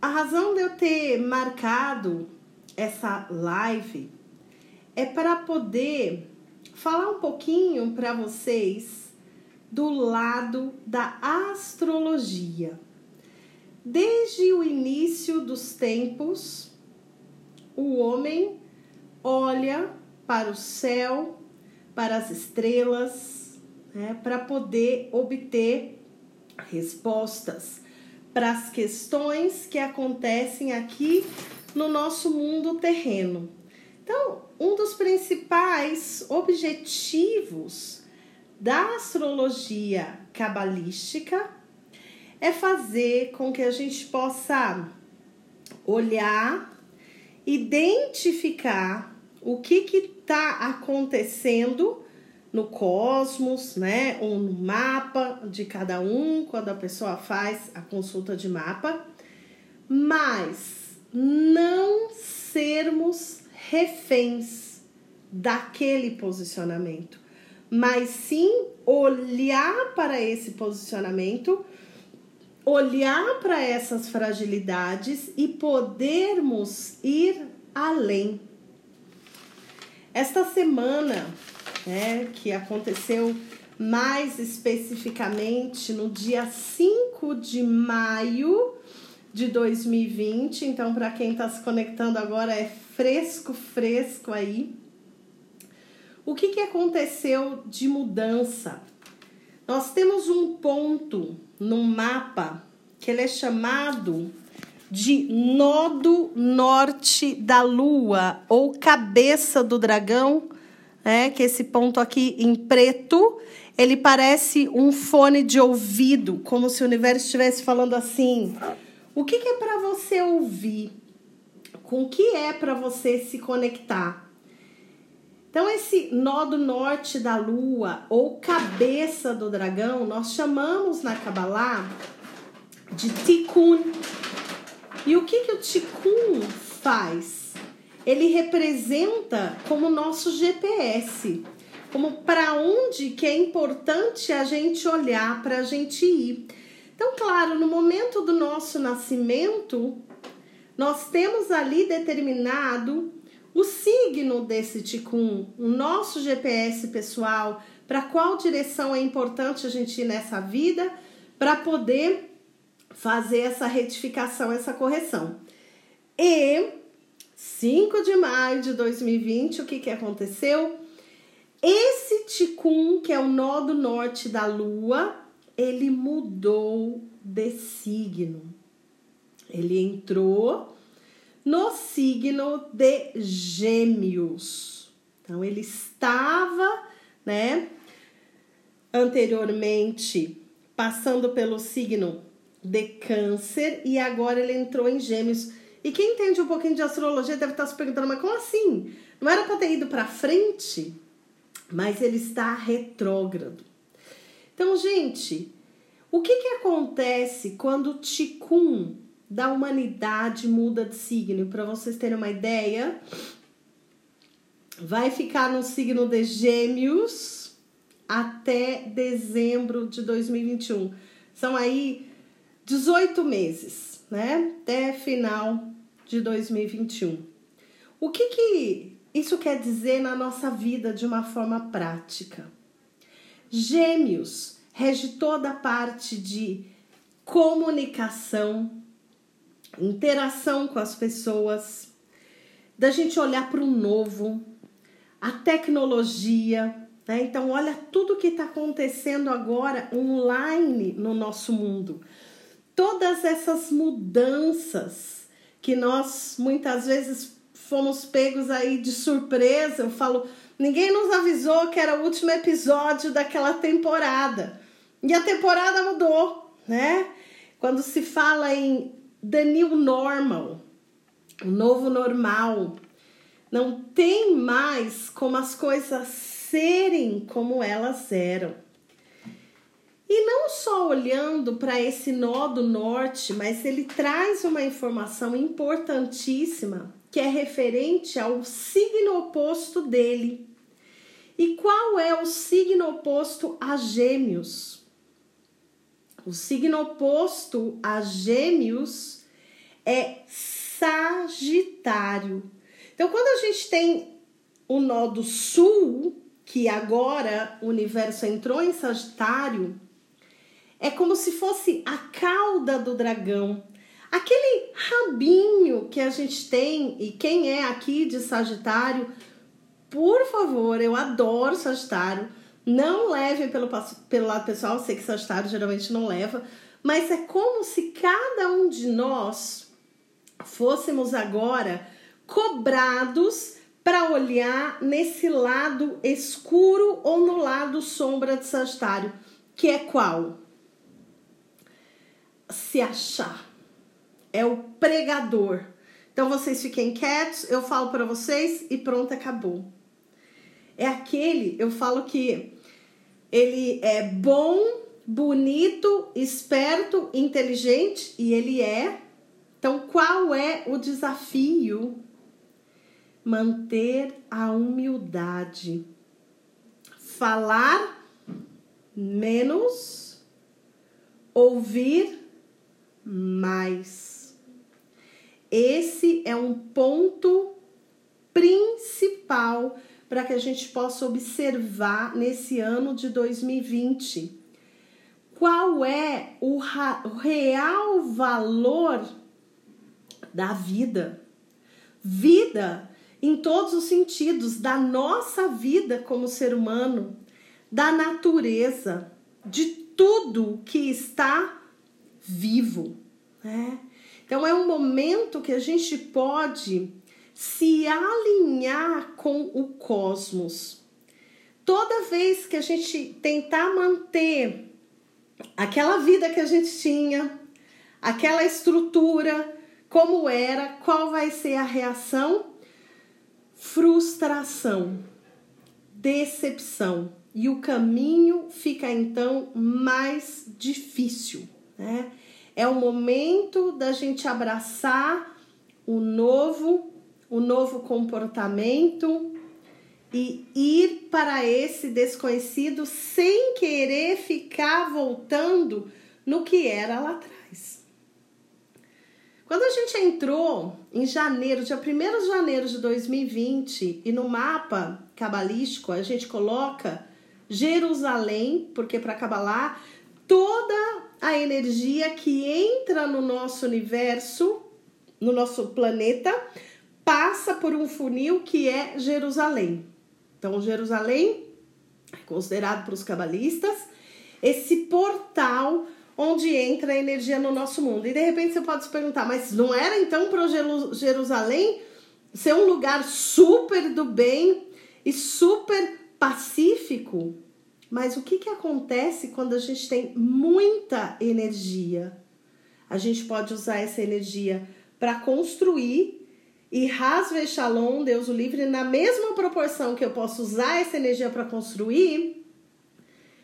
a razão de eu ter marcado essa live é para poder falar um pouquinho para vocês do lado da astrologia. Desde o início dos tempos, o homem olha para o céu, para as estrelas, né, para poder obter respostas para as questões que acontecem aqui no nosso mundo terreno. Então, um dos principais objetivos da astrologia cabalística é fazer com que a gente possa olhar, identificar o que está acontecendo no cosmos, né? Ou no mapa de cada um, quando a pessoa faz a consulta de mapa, mas não sermos reféns daquele posicionamento, mas sim olhar para esse posicionamento, olhar para essas fragilidades e podermos ir além. Esta semana né, que aconteceu mais especificamente no dia 5 de maio de 2020. Então, para quem está se conectando agora, é fresco, fresco aí. O que, que aconteceu de mudança? Nós temos um ponto no mapa que ele é chamado de nodo norte da lua ou cabeça do dragão né? Que esse ponto aqui em preto, ele parece um fone de ouvido, como se o universo estivesse falando assim: o que, que é para você ouvir? Com o que é para você se conectar? Então, esse nó do norte da lua ou cabeça do dragão, nós chamamos na Kabbalah de Tikkun. E o que, que o Tikkun faz? Ele representa como nosso GPS, como para onde que é importante a gente olhar para a gente ir. Então, claro, no momento do nosso nascimento, nós temos ali determinado o signo desse ticum, o nosso GPS pessoal, para qual direção é importante a gente ir nessa vida, para poder fazer essa retificação, essa correção. E 5 de maio de 2020, o que, que aconteceu? Esse Ticum, que é o nó do norte da Lua, ele mudou de signo. Ele entrou no signo de Gêmeos. Então, ele estava, né, anteriormente passando pelo signo de Câncer e agora ele entrou em Gêmeos. E quem entende um pouquinho de astrologia deve estar se perguntando, mas como assim? Não era para ter ido para frente? Mas ele está retrógrado. Então, gente, o que, que acontece quando o Ticum da humanidade muda de signo? Para vocês terem uma ideia, vai ficar no signo de Gêmeos até dezembro de 2021. São aí 18 meses né? Até final de 2021. O que, que isso quer dizer na nossa vida de uma forma prática? Gêmeos rege toda a parte de comunicação, interação com as pessoas, da gente olhar para o novo, a tecnologia, né? Então, olha tudo que está acontecendo agora online no nosso mundo todas essas mudanças que nós muitas vezes fomos pegos aí de surpresa. Eu falo, ninguém nos avisou que era o último episódio daquela temporada. E a temporada mudou, né? Quando se fala em the new normal, o novo normal, não tem mais como as coisas serem como elas eram. E não só olhando para esse nó do norte, mas ele traz uma informação importantíssima que é referente ao signo oposto dele. E qual é o signo oposto a Gêmeos? O signo oposto a Gêmeos é Sagitário. Então, quando a gente tem o nó do sul, que agora o universo entrou em Sagitário, é como se fosse a cauda do dragão. Aquele rabinho que a gente tem, e quem é aqui de Sagitário, por favor, eu adoro Sagitário. Não levem pelo, pelo lado pessoal, sei que Sagitário geralmente não leva, mas é como se cada um de nós fôssemos agora cobrados para olhar nesse lado escuro ou no lado sombra de Sagitário, que é qual? Se achar. É o pregador. Então vocês fiquem quietos, eu falo para vocês e pronto, acabou. É aquele, eu falo que ele é bom, bonito, esperto, inteligente e ele é. Então, qual é o desafio? Manter a humildade. Falar menos, ouvir mais. Esse é um ponto principal para que a gente possa observar nesse ano de 2020 qual é o, o real valor da vida. Vida em todos os sentidos, da nossa vida como ser humano, da natureza, de tudo que está vivo. Né? Então é um momento que a gente pode se alinhar com o cosmos. Toda vez que a gente tentar manter aquela vida que a gente tinha, aquela estrutura, como era, qual vai ser a reação? Frustração, decepção. E o caminho fica então mais difícil, né? É o momento da gente abraçar o novo o novo comportamento e ir para esse desconhecido sem querer ficar voltando no que era lá atrás. Quando a gente entrou em janeiro, dia 1 de janeiro de 2020, e no mapa cabalístico a gente coloca Jerusalém, porque para cabalar toda a energia que entra no nosso universo, no nosso planeta, passa por um funil que é Jerusalém. Então, Jerusalém é considerado para os cabalistas esse portal onde entra a energia no nosso mundo. E de repente você pode se perguntar, mas não era então para Jerusalém ser um lugar super do bem e super pacífico? Mas o que, que acontece quando a gente tem muita energia? A gente pode usar essa energia para construir e Hasve Shalom, Deus o livre, na mesma proporção que eu posso usar essa energia para construir,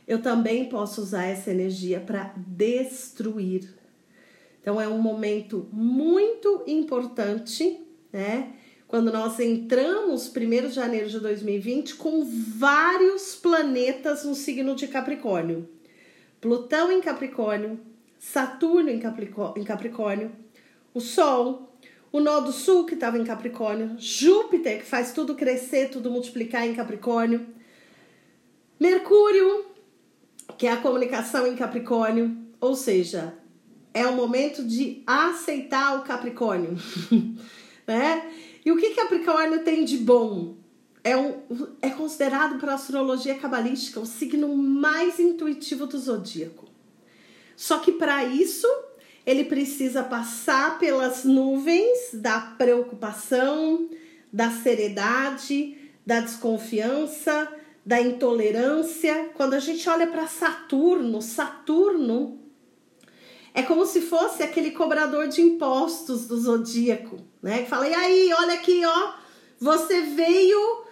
eu também posso usar essa energia para destruir. Então é um momento muito importante, né? Quando nós entramos 1 de janeiro de 2020 com vários planetas no signo de Capricórnio. Plutão em Capricórnio, Saturno em Capricórnio, o Sol, o nó do sul que estava em Capricórnio, Júpiter que faz tudo crescer, tudo multiplicar em Capricórnio, Mercúrio que é a comunicação em Capricórnio, ou seja, é o momento de aceitar o Capricórnio, né? E o que Capricórnio tem de bom? É, um, é considerado para a astrologia cabalística o signo mais intuitivo do zodíaco. Só que para isso ele precisa passar pelas nuvens da preocupação, da seriedade, da desconfiança, da intolerância. Quando a gente olha para Saturno, Saturno é como se fosse aquele cobrador de impostos do zodíaco, né? Que fala: "E aí, olha aqui, ó, você veio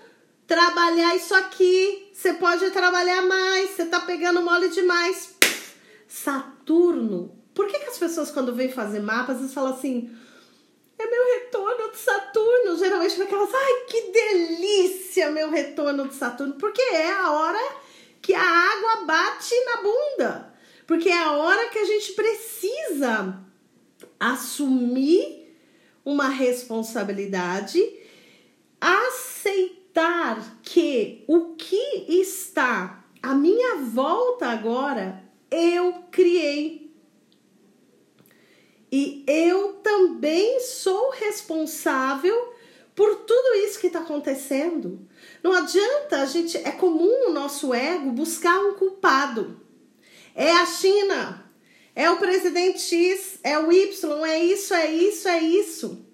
trabalhar isso aqui, você pode trabalhar mais, você tá pegando mole demais". Saturno por que, que as pessoas, quando vêm fazer mapas, eles falam assim: é meu retorno de Saturno? Geralmente aquelas, ai que delícia meu retorno de Saturno, porque é a hora que a água bate na bunda, porque é a hora que a gente precisa assumir uma responsabilidade, aceitar que o que está à minha volta agora eu criei. E eu também sou responsável por tudo isso que está acontecendo. Não adianta a gente, é comum o nosso ego buscar um culpado. É a China, é o presidente X, é o Y, é isso, é isso, é isso.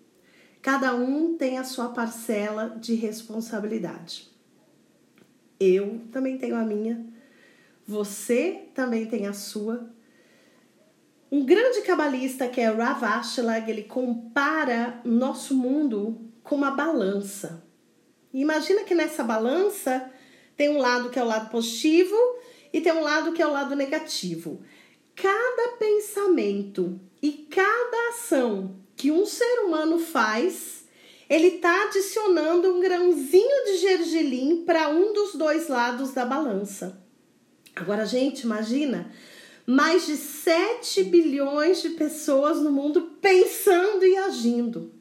Cada um tem a sua parcela de responsabilidade. Eu também tenho a minha, você também tem a sua. Um grande cabalista que é Rav Ashlag, ele compara nosso mundo com uma balança. imagina que nessa balança tem um lado que é o lado positivo e tem um lado que é o lado negativo. Cada pensamento e cada ação que um ser humano faz, ele está adicionando um grãozinho de gergelim para um dos dois lados da balança. Agora, gente, imagina mais de 7 bilhões de pessoas no mundo pensando e agindo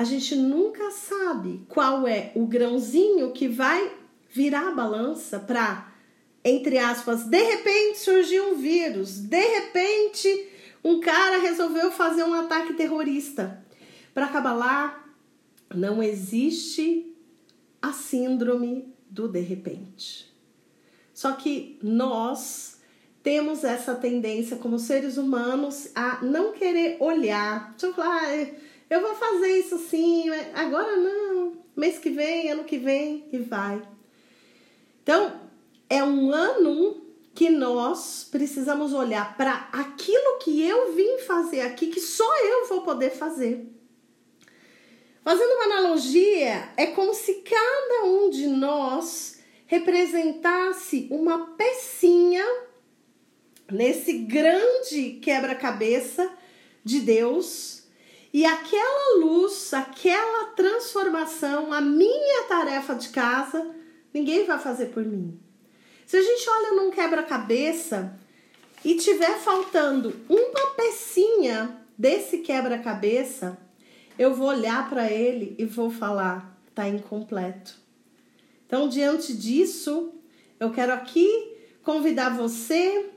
a gente nunca sabe qual é o grãozinho que vai virar a balança para, entre aspas, de repente surgiu um vírus, de repente um cara resolveu fazer um ataque terrorista. Para acabar lá, não existe a síndrome do de repente. Só que nós temos essa tendência como seres humanos a não querer olhar. Deixa eu falar, eu vou fazer isso sim, agora não, mês que vem, ano que vem e vai. Então, é um ano que nós precisamos olhar para aquilo que eu vim fazer aqui, que só eu vou poder fazer. Fazendo uma analogia, é como se cada um de nós representasse uma pecinha nesse grande quebra-cabeça de Deus e aquela luz, aquela transformação, a minha tarefa de casa, ninguém vai fazer por mim. Se a gente olha num quebra-cabeça e tiver faltando uma pecinha desse quebra-cabeça, eu vou olhar para ele e vou falar: tá incompleto. Então, diante disso, eu quero aqui convidar você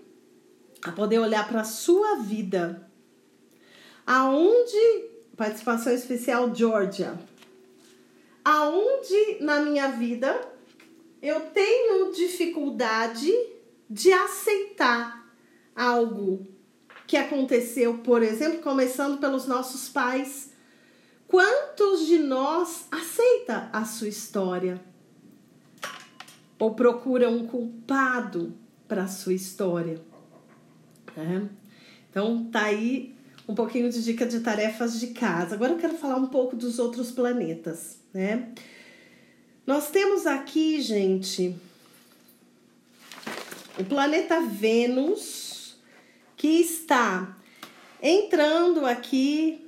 a poder olhar para a sua vida Aonde, participação especial Georgia, aonde na minha vida eu tenho dificuldade de aceitar algo que aconteceu, por exemplo, começando pelos nossos pais. Quantos de nós aceita a sua história? Ou procura um culpado para a sua história? É. Então tá aí um pouquinho de dica de tarefas de casa. Agora eu quero falar um pouco dos outros planetas, né? Nós temos aqui, gente, o planeta Vênus, que está entrando aqui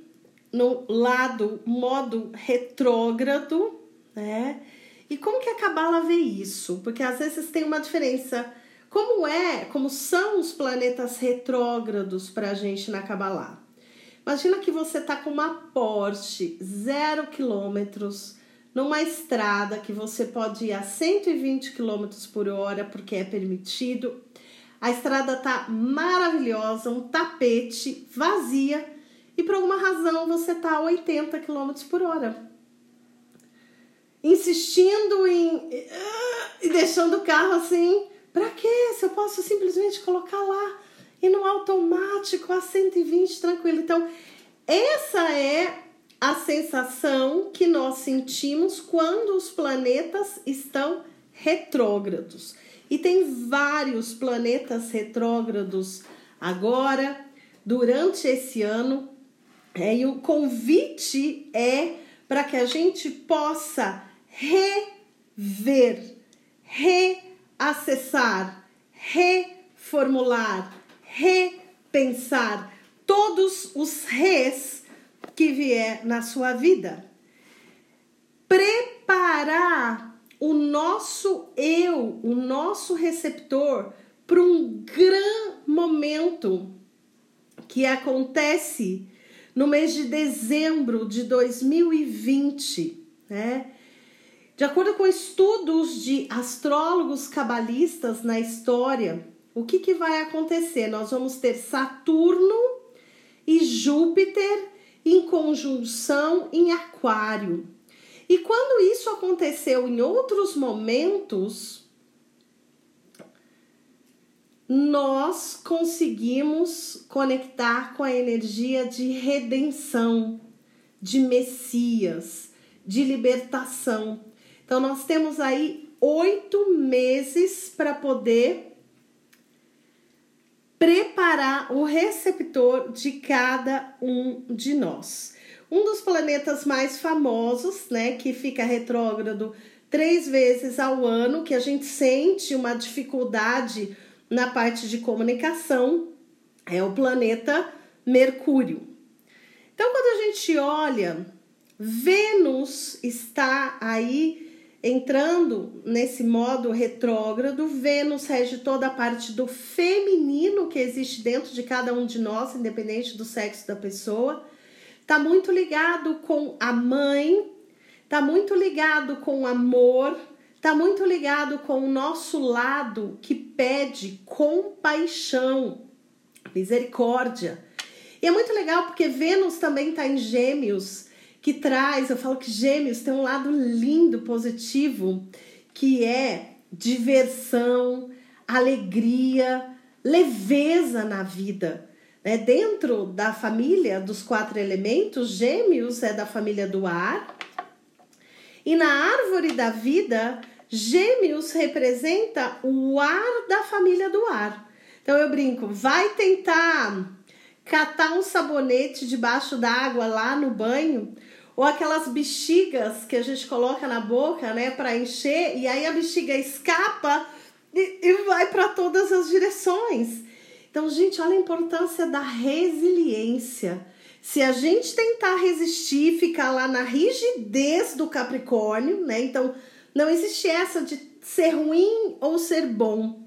no lado modo retrógrado, né? E como que a Cabala vê isso? Porque às vezes tem uma diferença. Como é, como são os planetas retrógrados para a gente na Kabbalah? Imagina que você tá com uma Porsche zero quilômetros numa estrada que você pode ir a 120 km por hora porque é permitido. A estrada tá maravilhosa, um tapete, vazia e por alguma razão você tá a 80 km por hora. Insistindo em e deixando o carro assim, para quê? Se eu posso simplesmente colocar lá e no automático a 120 tranquilo. Então, essa é a sensação que nós sentimos quando os planetas estão retrógrados. E tem vários planetas retrógrados agora, durante esse ano. É, e o convite é para que a gente possa rever, reacessar, reformular, repensar todos os res que vier na sua vida. Preparar o nosso eu, o nosso receptor, para um grande momento que acontece no mês de dezembro de 2020, né? De acordo com estudos de astrólogos cabalistas na história, o que, que vai acontecer? Nós vamos ter Saturno e Júpiter em conjunção em Aquário. E quando isso aconteceu em outros momentos, nós conseguimos conectar com a energia de redenção, de Messias, de libertação. Então, nós temos aí oito meses para poder preparar o receptor de cada um de nós. Um dos planetas mais famosos, né, que fica retrógrado três vezes ao ano, que a gente sente uma dificuldade na parte de comunicação, é o planeta Mercúrio. Então, quando a gente olha, Vênus está aí entrando nesse modo retrógrado, Vênus rege toda a parte do feminino que existe dentro de cada um de nós, independente do sexo da pessoa. Tá muito ligado com a mãe, tá muito ligado com o amor, tá muito ligado com o nosso lado que pede compaixão, misericórdia. E é muito legal porque Vênus também está em Gêmeos que traz, eu falo que Gêmeos tem um lado lindo, positivo, que é diversão, alegria, leveza na vida. Né? Dentro da família dos quatro elementos, Gêmeos é da família do ar. E na árvore da vida, Gêmeos representa o ar da família do ar. Então eu brinco, vai tentar catar um sabonete debaixo d'água lá no banho, ou aquelas bexigas que a gente coloca na boca, né, para encher, e aí a bexiga escapa e, e vai para todas as direções. Então, gente, olha a importância da resiliência. Se a gente tentar resistir, ficar lá na rigidez do Capricórnio, né? Então, não existe essa de ser ruim ou ser bom.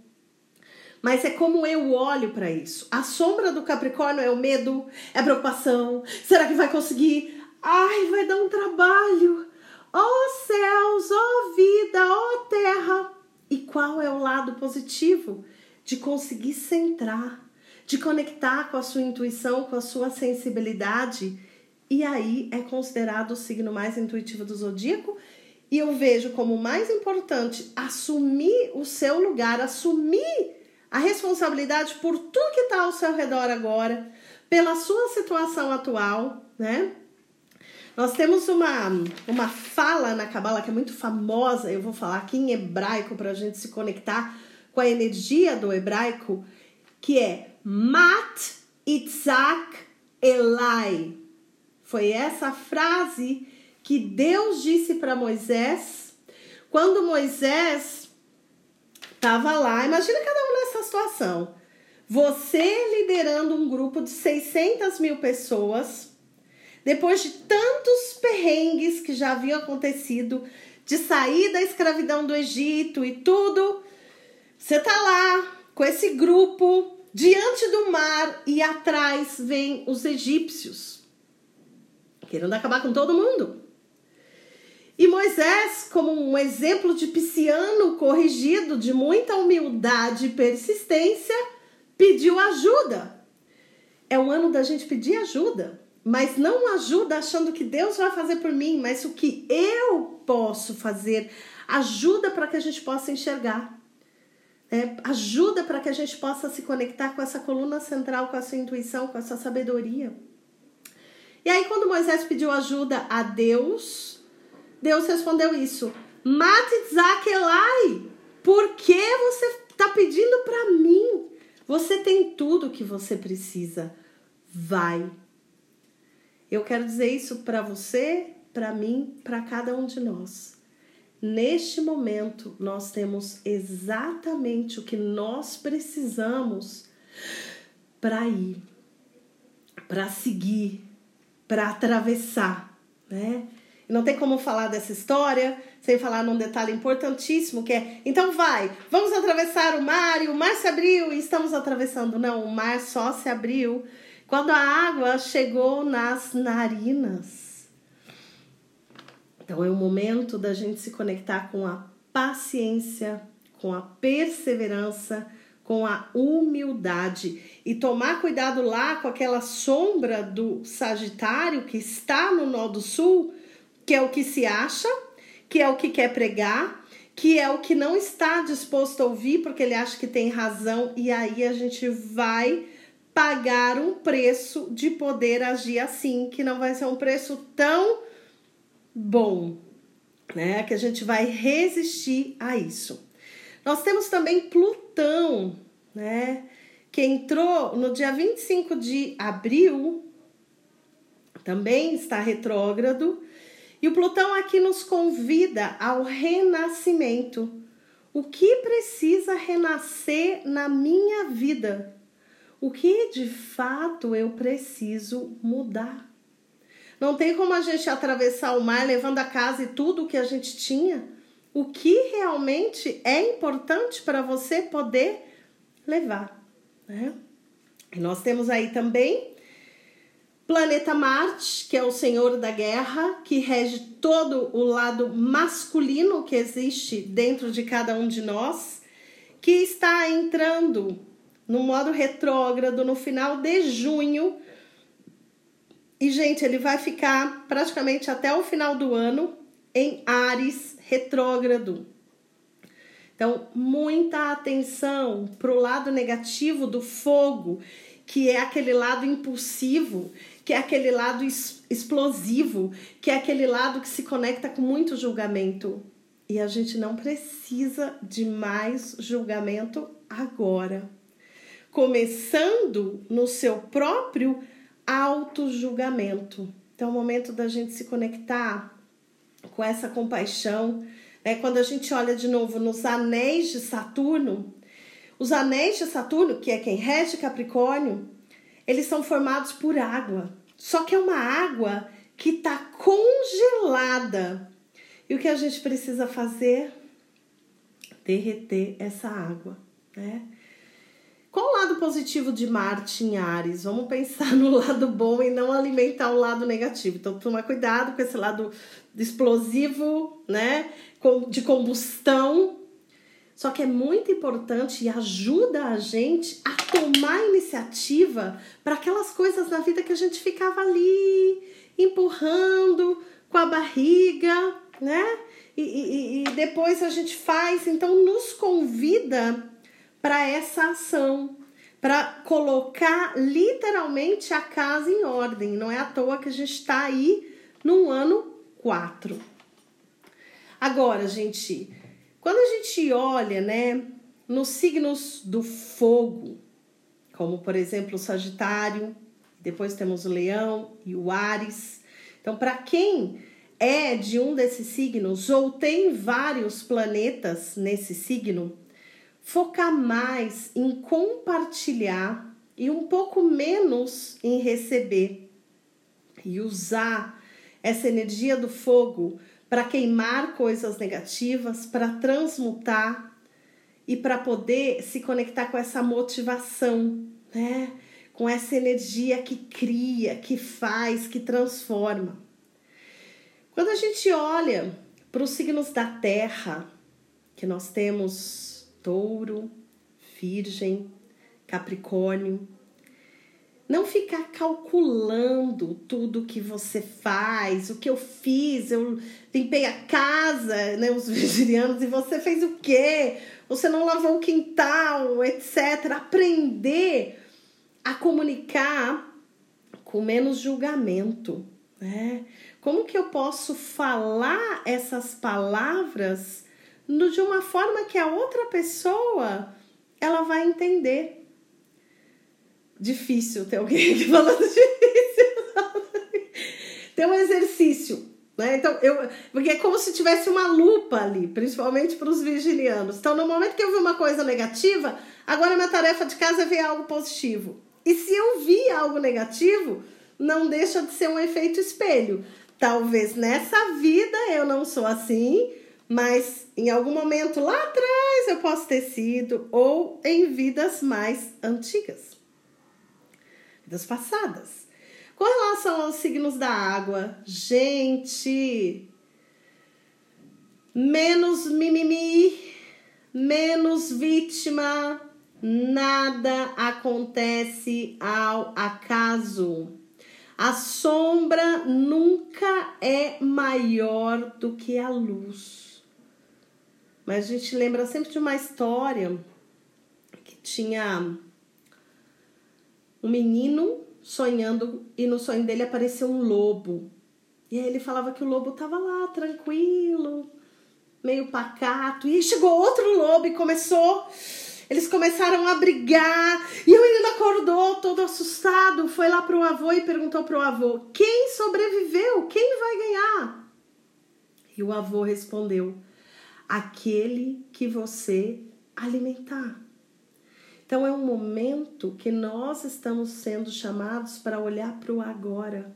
Mas é como eu olho para isso. A sombra do Capricórnio é o medo, é a preocupação. Será que vai conseguir? Ai, vai dar um trabalho. Oh, céus, oh, vida, oh, terra. E qual é o lado positivo? De conseguir centrar, de conectar com a sua intuição, com a sua sensibilidade. E aí é considerado o signo mais intuitivo do zodíaco. E eu vejo como mais importante assumir o seu lugar, assumir a responsabilidade por tudo que está ao seu redor agora, pela sua situação atual, né? Nós temos uma, uma fala na Cabala que é muito famosa, eu vou falar aqui em hebraico para a gente se conectar com a energia do hebraico, que é Mat Itzak Elai. Foi essa frase que Deus disse para Moisés quando Moisés estava lá. Imagina cada um nessa situação. Você liderando um grupo de 600 mil pessoas depois de tantos perrengues que já haviam acontecido, de sair da escravidão do Egito e tudo, você tá lá com esse grupo diante do mar e atrás vem os egípcios querendo acabar com todo mundo. E Moisés, como um exemplo de pisciano corrigido, de muita humildade e persistência, pediu ajuda. É o ano da gente pedir ajuda mas não ajuda achando que Deus vai fazer por mim, mas o que eu posso fazer ajuda para que a gente possa enxergar. É, ajuda para que a gente possa se conectar com essa coluna central, com a sua intuição, com a sua sabedoria. E aí, quando Moisés pediu ajuda a Deus, Deus respondeu isso: Mate Elai, por que você está pedindo para mim? Você tem tudo o que você precisa. Vai eu quero dizer isso para você, para mim, para cada um de nós. Neste momento, nós temos exatamente o que nós precisamos para ir, para seguir, para atravessar, né? Não tem como falar dessa história sem falar num detalhe importantíssimo que é, então vai, vamos atravessar o mar e o mar se abriu e estamos atravessando. Não, o mar só se abriu quando a água chegou nas narinas. Então é o momento da gente se conectar com a paciência, com a perseverança, com a humildade e tomar cuidado lá com aquela sombra do Sagitário que está no nó do sul, que é o que se acha, que é o que quer pregar, que é o que não está disposto a ouvir porque ele acha que tem razão e aí a gente vai pagar um preço de poder agir assim, que não vai ser um preço tão bom, né? Que a gente vai resistir a isso. Nós temos também Plutão, né? Que entrou no dia 25 de abril, também está retrógrado, e o Plutão aqui nos convida ao renascimento. O que precisa renascer na minha vida? O que de fato eu preciso mudar? Não tem como a gente atravessar o mar levando a casa e tudo o que a gente tinha. O que realmente é importante para você poder levar, né? E nós temos aí também Planeta Marte, que é o senhor da guerra, que rege todo o lado masculino que existe dentro de cada um de nós, que está entrando no modo retrógrado no final de junho. E, gente, ele vai ficar praticamente até o final do ano em Ares retrógrado. Então, muita atenção para o lado negativo do fogo, que é aquele lado impulsivo, que é aquele lado explosivo, que é aquele lado que se conecta com muito julgamento. E a gente não precisa de mais julgamento agora. Começando no seu próprio auto-julgamento. Então, é o momento da gente se conectar com essa compaixão. Né? Quando a gente olha de novo nos anéis de Saturno, os anéis de Saturno, que é quem rege Capricórnio, eles são formados por água. Só que é uma água que está congelada. E o que a gente precisa fazer? Derreter essa água, né? Qual o lado positivo de Marte em Ares? Vamos pensar no lado bom e não alimentar o lado negativo. Então, toma cuidado com esse lado explosivo, né? De combustão, só que é muito importante e ajuda a gente a tomar iniciativa para aquelas coisas na vida que a gente ficava ali empurrando com a barriga, né? E, e, e depois a gente faz, então nos convida para essa ação, para colocar literalmente a casa em ordem. Não é à toa que a gente está aí no ano 4. Agora, gente, quando a gente olha, né, nos signos do fogo, como por exemplo o Sagitário, depois temos o Leão e o Ares. Então, para quem é de um desses signos ou tem vários planetas nesse signo, focar mais em compartilhar e um pouco menos em receber e usar essa energia do fogo para queimar coisas negativas, para transmutar e para poder se conectar com essa motivação, né? Com essa energia que cria, que faz, que transforma. Quando a gente olha para os signos da Terra, que nós temos Touro, Virgem, Capricórnio, não ficar calculando tudo que você faz, o que eu fiz, eu limpei a casa, né, os virginianos, e você fez o quê? Você não lavou o quintal, etc. Aprender a comunicar com menos julgamento, né? Como que eu posso falar essas palavras de uma forma que a outra pessoa ela vai entender? Difícil ter alguém aqui falando difícil. Tem um exercício, né? Então, eu, porque é como se tivesse uma lupa ali, principalmente para os virginianos. Então, no momento que eu vi uma coisa negativa, agora minha tarefa de casa é ver algo positivo. E se eu vi algo negativo, não deixa de ser um efeito espelho. Talvez nessa vida eu não sou assim, mas em algum momento lá atrás eu posso ter sido, ou em vidas mais antigas. vidas passadas. Com relação aos signos da água, gente, menos mimimi, menos vítima, nada acontece ao acaso. A sombra nunca é maior do que a luz. Mas a gente lembra sempre de uma história que tinha um menino sonhando e no sonho dele apareceu um lobo. E aí ele falava que o lobo estava lá, tranquilo, meio pacato. E aí chegou outro lobo e começou. Eles começaram a brigar. E o menino acordou todo assustado. Foi lá pro avô e perguntou pro avô: Quem sobreviveu? Quem vai ganhar? E o avô respondeu: Aquele que você alimentar. Então é um momento que nós estamos sendo chamados para olhar para o agora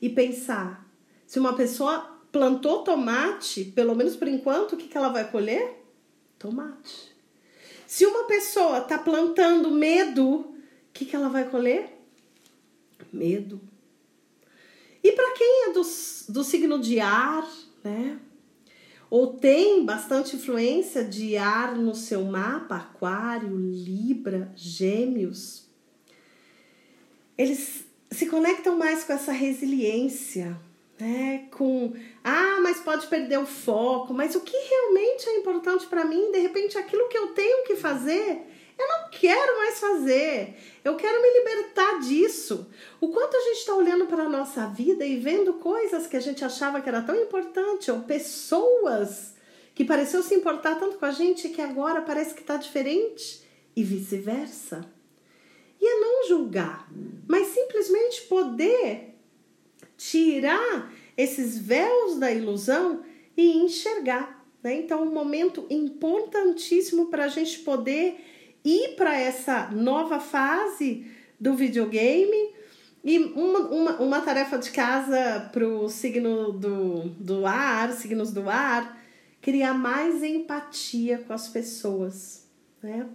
e pensar: se uma pessoa plantou tomate, pelo menos por enquanto, o que, que ela vai colher? Tomate. Se uma pessoa está plantando medo, o que, que ela vai colher? Medo. E para quem é do, do signo de ar, né? Ou tem bastante influência de ar no seu mapa, Aquário, Libra, Gêmeos, eles se conectam mais com essa resiliência, né? Com ah, mas pode perder o foco, mas o que realmente é importante para mim, de repente aquilo que eu tenho que fazer, eu não quero mais fazer. Eu quero me libertar disso. O quanto a gente está olhando para a nossa vida e vendo coisas que a gente achava que era tão importante, ou pessoas que pareceu se importar tanto com a gente que agora parece que está diferente, e vice-versa. E é não julgar, mas simplesmente poder tirar esses véus da ilusão e enxergar. Né? Então, um momento importantíssimo para a gente poder ir para essa nova fase do videogame. E uma, uma, uma tarefa de casa para o signo do, do ar, signos do ar, criar mais empatia com as pessoas. Né?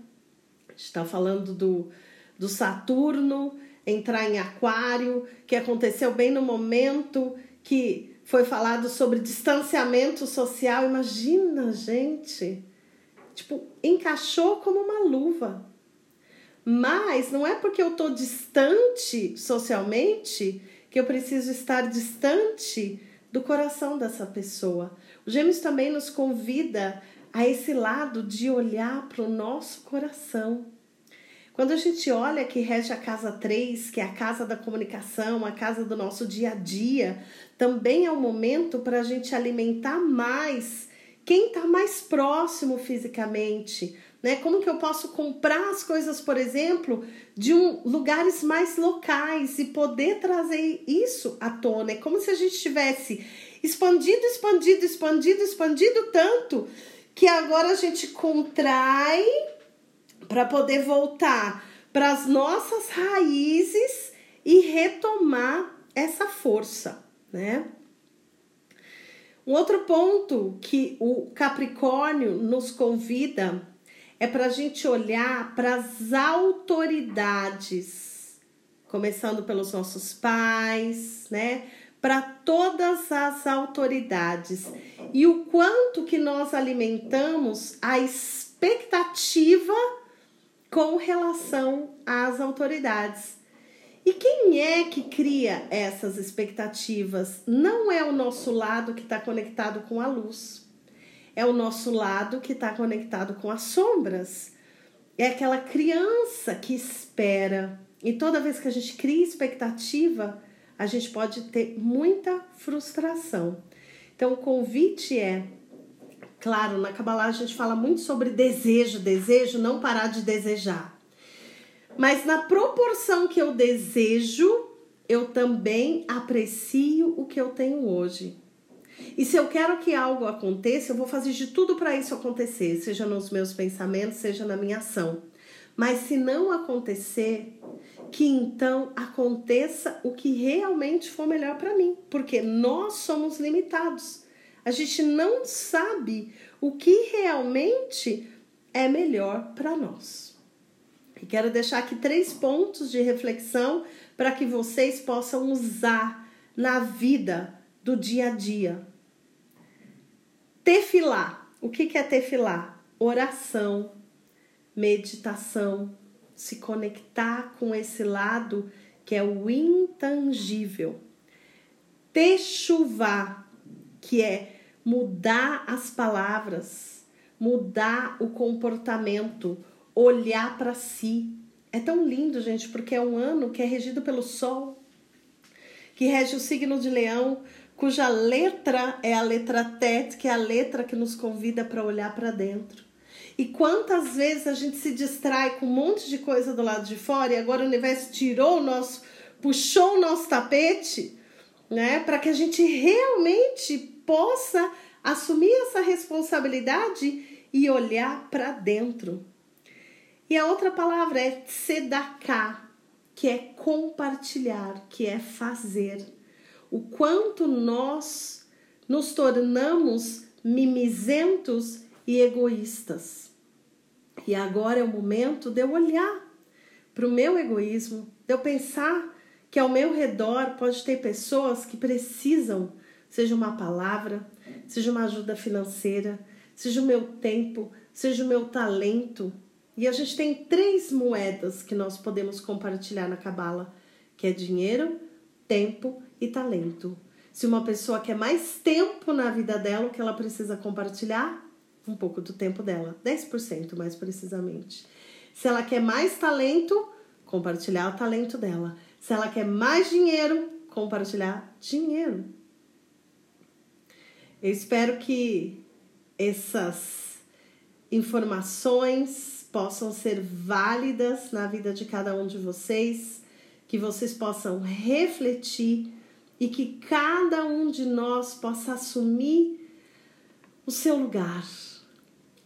A gente está falando do, do Saturno entrar em Aquário, que aconteceu bem no momento que foi falado sobre distanciamento social. Imagina, gente, tipo, encaixou como uma luva. Mas não é porque eu tô distante socialmente que eu preciso estar distante do coração dessa pessoa. O Gêmeos também nos convida a esse lado de olhar para o nosso coração. Quando a gente olha que rege a casa 3, que é a casa da comunicação, a casa do nosso dia a dia, também é o momento para a gente alimentar mais quem está mais próximo fisicamente, né? Como que eu posso comprar as coisas, por exemplo, de um, lugares mais locais e poder trazer isso à tona? É como se a gente tivesse expandido, expandido, expandido, expandido tanto que agora a gente contrai para poder voltar para as nossas raízes e retomar essa força, né? Um outro ponto que o Capricórnio nos convida é para a gente olhar para as autoridades, começando pelos nossos pais, né? Para todas as autoridades e o quanto que nós alimentamos a expectativa com relação às autoridades. E quem é que cria essas expectativas? Não é o nosso lado que está conectado com a luz, é o nosso lado que está conectado com as sombras. É aquela criança que espera. E toda vez que a gente cria expectativa, a gente pode ter muita frustração. Então, o convite é claro, na Kabbalah a gente fala muito sobre desejo, desejo, não parar de desejar. Mas na proporção que eu desejo, eu também aprecio o que eu tenho hoje. E se eu quero que algo aconteça, eu vou fazer de tudo para isso acontecer, seja nos meus pensamentos, seja na minha ação. Mas se não acontecer, que então aconteça o que realmente for melhor para mim, porque nós somos limitados. A gente não sabe o que realmente é melhor para nós. E quero deixar aqui três pontos de reflexão para que vocês possam usar na vida do dia a dia. Tefilá. O que é tefilá? Oração, meditação, se conectar com esse lado que é o intangível. Techuvá, que é mudar as palavras, mudar o comportamento, olhar para si. É tão lindo, gente, porque é um ano que é regido pelo Sol, que rege o signo de Leão, cuja letra é a letra Tet, que é a letra que nos convida para olhar para dentro. E quantas vezes a gente se distrai com um monte de coisa do lado de fora e agora o universo tirou o nosso, puxou o nosso tapete, né, para que a gente realmente possa assumir essa responsabilidade e olhar para dentro. E a outra palavra é tzedaká, que é compartilhar, que é fazer. O quanto nós nos tornamos mimizentos e egoístas. E agora é o momento de eu olhar para o meu egoísmo, de eu pensar que ao meu redor pode ter pessoas que precisam, seja uma palavra, seja uma ajuda financeira, seja o meu tempo, seja o meu talento. E a gente tem três moedas que nós podemos compartilhar na cabala, que é dinheiro, tempo e talento. Se uma pessoa quer mais tempo na vida dela, o que ela precisa compartilhar? um pouco do tempo dela, 10% mais precisamente. Se ela quer mais talento, compartilhar o talento dela. Se ela quer mais dinheiro, compartilhar dinheiro. Eu espero que essas informações possam ser válidas na vida de cada um de vocês, que vocês possam refletir e que cada um de nós possa assumir o seu lugar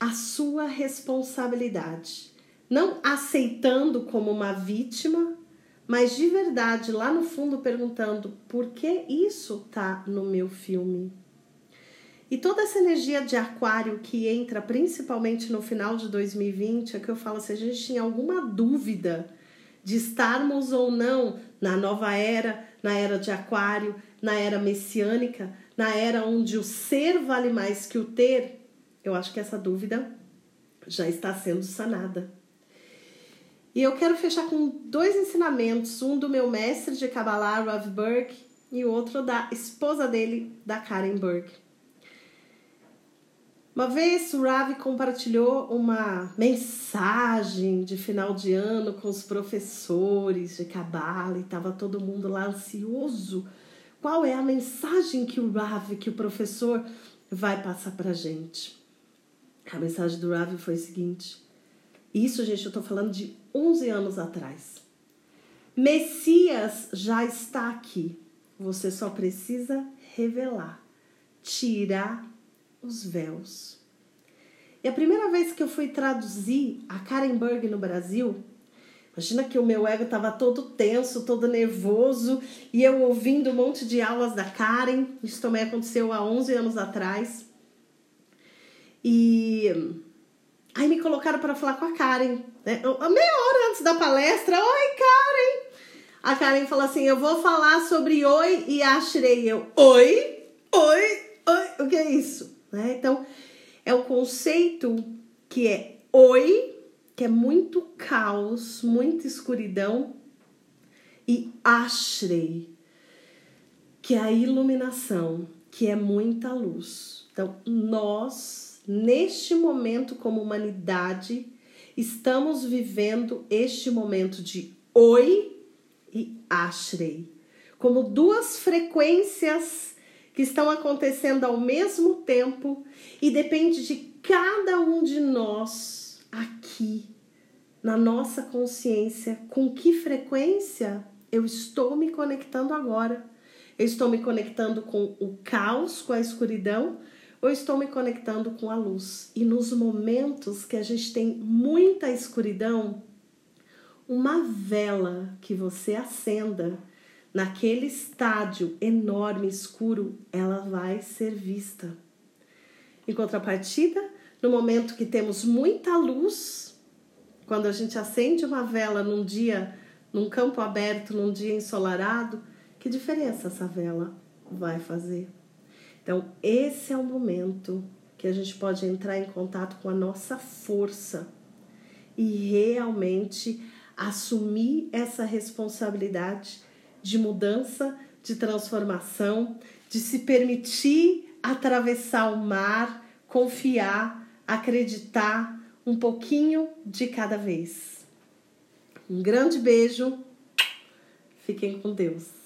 a sua responsabilidade, não aceitando como uma vítima, mas de verdade lá no fundo perguntando por que isso tá no meu filme. E toda essa energia de aquário que entra principalmente no final de 2020, é que eu falo, se a gente tinha alguma dúvida de estarmos ou não na nova era, na era de aquário, na era messiânica, na era onde o ser vale mais que o ter, eu acho que essa dúvida já está sendo sanada. E eu quero fechar com dois ensinamentos, um do meu mestre de Kabbalah, Rav Burke, e o outro da esposa dele, da Karen Burke. Uma vez o Rav compartilhou uma mensagem de final de ano com os professores de Kabbalah e estava todo mundo lá ansioso. Qual é a mensagem que o Rav, que o professor vai passar para gente? A mensagem do Ravi foi a seguinte: Isso, gente, eu estou falando de 11 anos atrás. Messias já está aqui. Você só precisa revelar, tirar os véus. E a primeira vez que eu fui traduzir a Karen Berg no Brasil, imagina que o meu ego estava todo tenso, todo nervoso, e eu ouvindo um monte de aulas da Karen. Isso também aconteceu há 11 anos atrás. E aí me colocaram para falar com a Karen, né? Meia hora antes da palestra, oi Karen! A Karen falou assim: Eu vou falar sobre oi e ashrei. Eu, oi? Oi? Oi? O que é isso? Né? Então, é o conceito que é oi, que é muito caos, muita escuridão, e ashrei, que é a iluminação, que é muita luz. Então, nós neste momento, como humanidade, estamos vivendo este momento de oi e ashrei, como duas frequências que estão acontecendo ao mesmo tempo e depende de cada um de nós aqui, na nossa consciência, com que frequência eu estou me conectando agora. Eu estou me conectando com o caos, com a escuridão, ou estou me conectando com a luz. E nos momentos que a gente tem muita escuridão, uma vela que você acenda naquele estádio enorme escuro, ela vai ser vista. Em contrapartida, no momento que temos muita luz, quando a gente acende uma vela num dia num campo aberto, num dia ensolarado, que diferença essa vela vai fazer? Então, esse é o momento que a gente pode entrar em contato com a nossa força e realmente assumir essa responsabilidade de mudança, de transformação, de se permitir atravessar o mar, confiar, acreditar um pouquinho de cada vez. Um grande beijo. Fiquem com Deus.